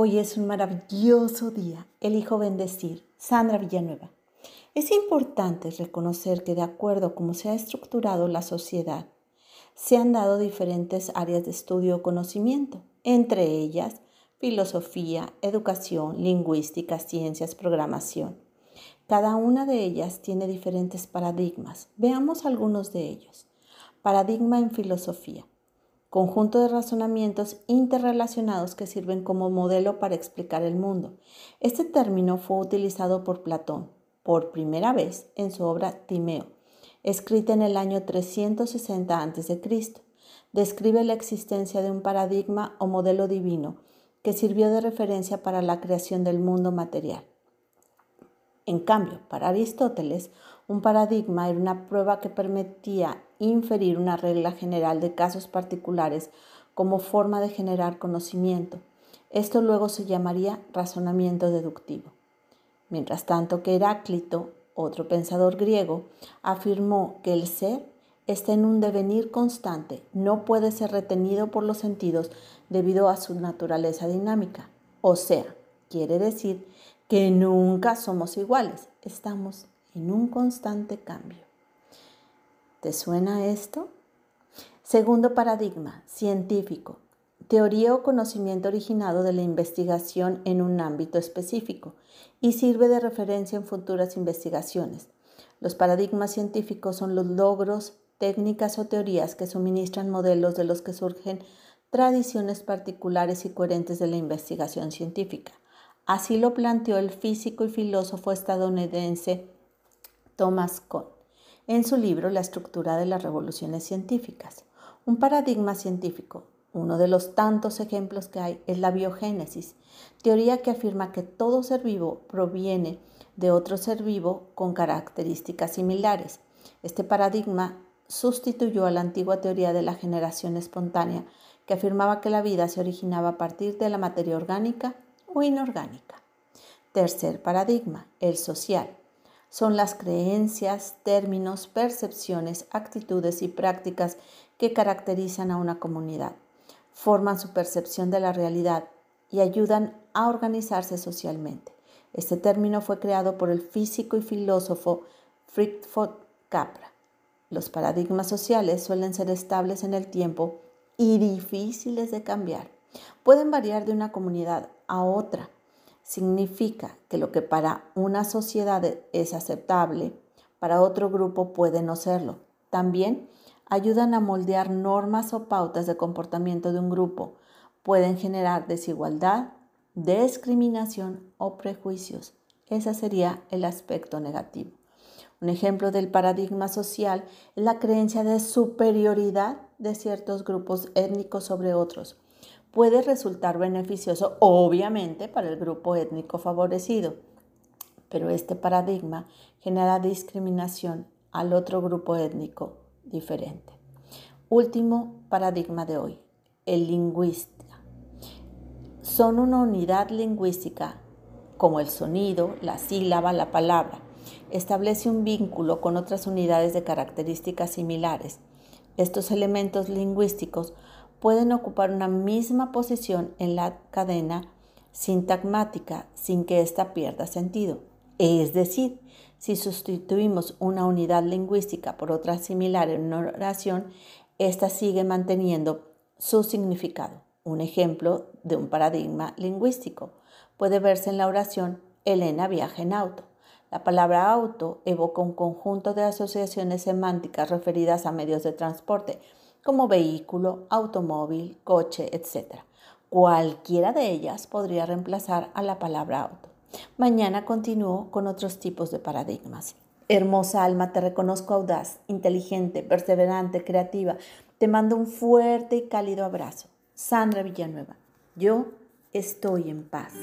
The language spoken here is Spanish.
Hoy es un maravilloso día. Elijo bendecir. Sandra Villanueva. Es importante reconocer que de acuerdo a cómo se ha estructurado la sociedad, se han dado diferentes áreas de estudio o conocimiento, entre ellas filosofía, educación, lingüística, ciencias, programación. Cada una de ellas tiene diferentes paradigmas. Veamos algunos de ellos. Paradigma en filosofía conjunto de razonamientos interrelacionados que sirven como modelo para explicar el mundo. Este término fue utilizado por Platón por primera vez en su obra Timeo, escrita en el año 360 a.C. Describe la existencia de un paradigma o modelo divino que sirvió de referencia para la creación del mundo material. En cambio, para Aristóteles, un paradigma era una prueba que permitía inferir una regla general de casos particulares como forma de generar conocimiento. Esto luego se llamaría razonamiento deductivo. Mientras tanto que Heráclito, otro pensador griego, afirmó que el ser está en un devenir constante, no puede ser retenido por los sentidos debido a su naturaleza dinámica. O sea, quiere decir que nunca somos iguales, estamos en un constante cambio. ¿Te suena esto? Segundo paradigma, científico. Teoría o conocimiento originado de la investigación en un ámbito específico y sirve de referencia en futuras investigaciones. Los paradigmas científicos son los logros, técnicas o teorías que suministran modelos de los que surgen tradiciones particulares y coherentes de la investigación científica. Así lo planteó el físico y filósofo estadounidense Thomas Kuhn en su libro La estructura de las revoluciones científicas. Un paradigma científico, uno de los tantos ejemplos que hay, es la biogénesis, teoría que afirma que todo ser vivo proviene de otro ser vivo con características similares. Este paradigma sustituyó a la antigua teoría de la generación espontánea, que afirmaba que la vida se originaba a partir de la materia orgánica o inorgánica. Tercer paradigma, el social. Son las creencias, términos, percepciones, actitudes y prácticas que caracterizan a una comunidad, forman su percepción de la realidad y ayudan a organizarse socialmente. Este término fue creado por el físico y filósofo Fritjof Capra. Los paradigmas sociales suelen ser estables en el tiempo y difíciles de cambiar. Pueden variar de una comunidad a otra. Significa que lo que para una sociedad es aceptable, para otro grupo puede no serlo. También ayudan a moldear normas o pautas de comportamiento de un grupo. Pueden generar desigualdad, discriminación o prejuicios. Ese sería el aspecto negativo. Un ejemplo del paradigma social es la creencia de superioridad de ciertos grupos étnicos sobre otros puede resultar beneficioso, obviamente, para el grupo étnico favorecido, pero este paradigma genera discriminación al otro grupo étnico diferente. Último paradigma de hoy, el lingüista. Son una unidad lingüística como el sonido, la sílaba, la palabra. Establece un vínculo con otras unidades de características similares. Estos elementos lingüísticos pueden ocupar una misma posición en la cadena sintagmática sin que ésta pierda sentido. Es decir, si sustituimos una unidad lingüística por otra similar en una oración, ésta sigue manteniendo su significado. Un ejemplo de un paradigma lingüístico puede verse en la oración Elena viaja en auto. La palabra auto evoca un conjunto de asociaciones semánticas referidas a medios de transporte, como vehículo, automóvil, coche, etc. Cualquiera de ellas podría reemplazar a la palabra auto. Mañana continúo con otros tipos de paradigmas. Hermosa alma, te reconozco audaz, inteligente, perseverante, creativa. Te mando un fuerte y cálido abrazo. Sandra Villanueva, yo estoy en paz.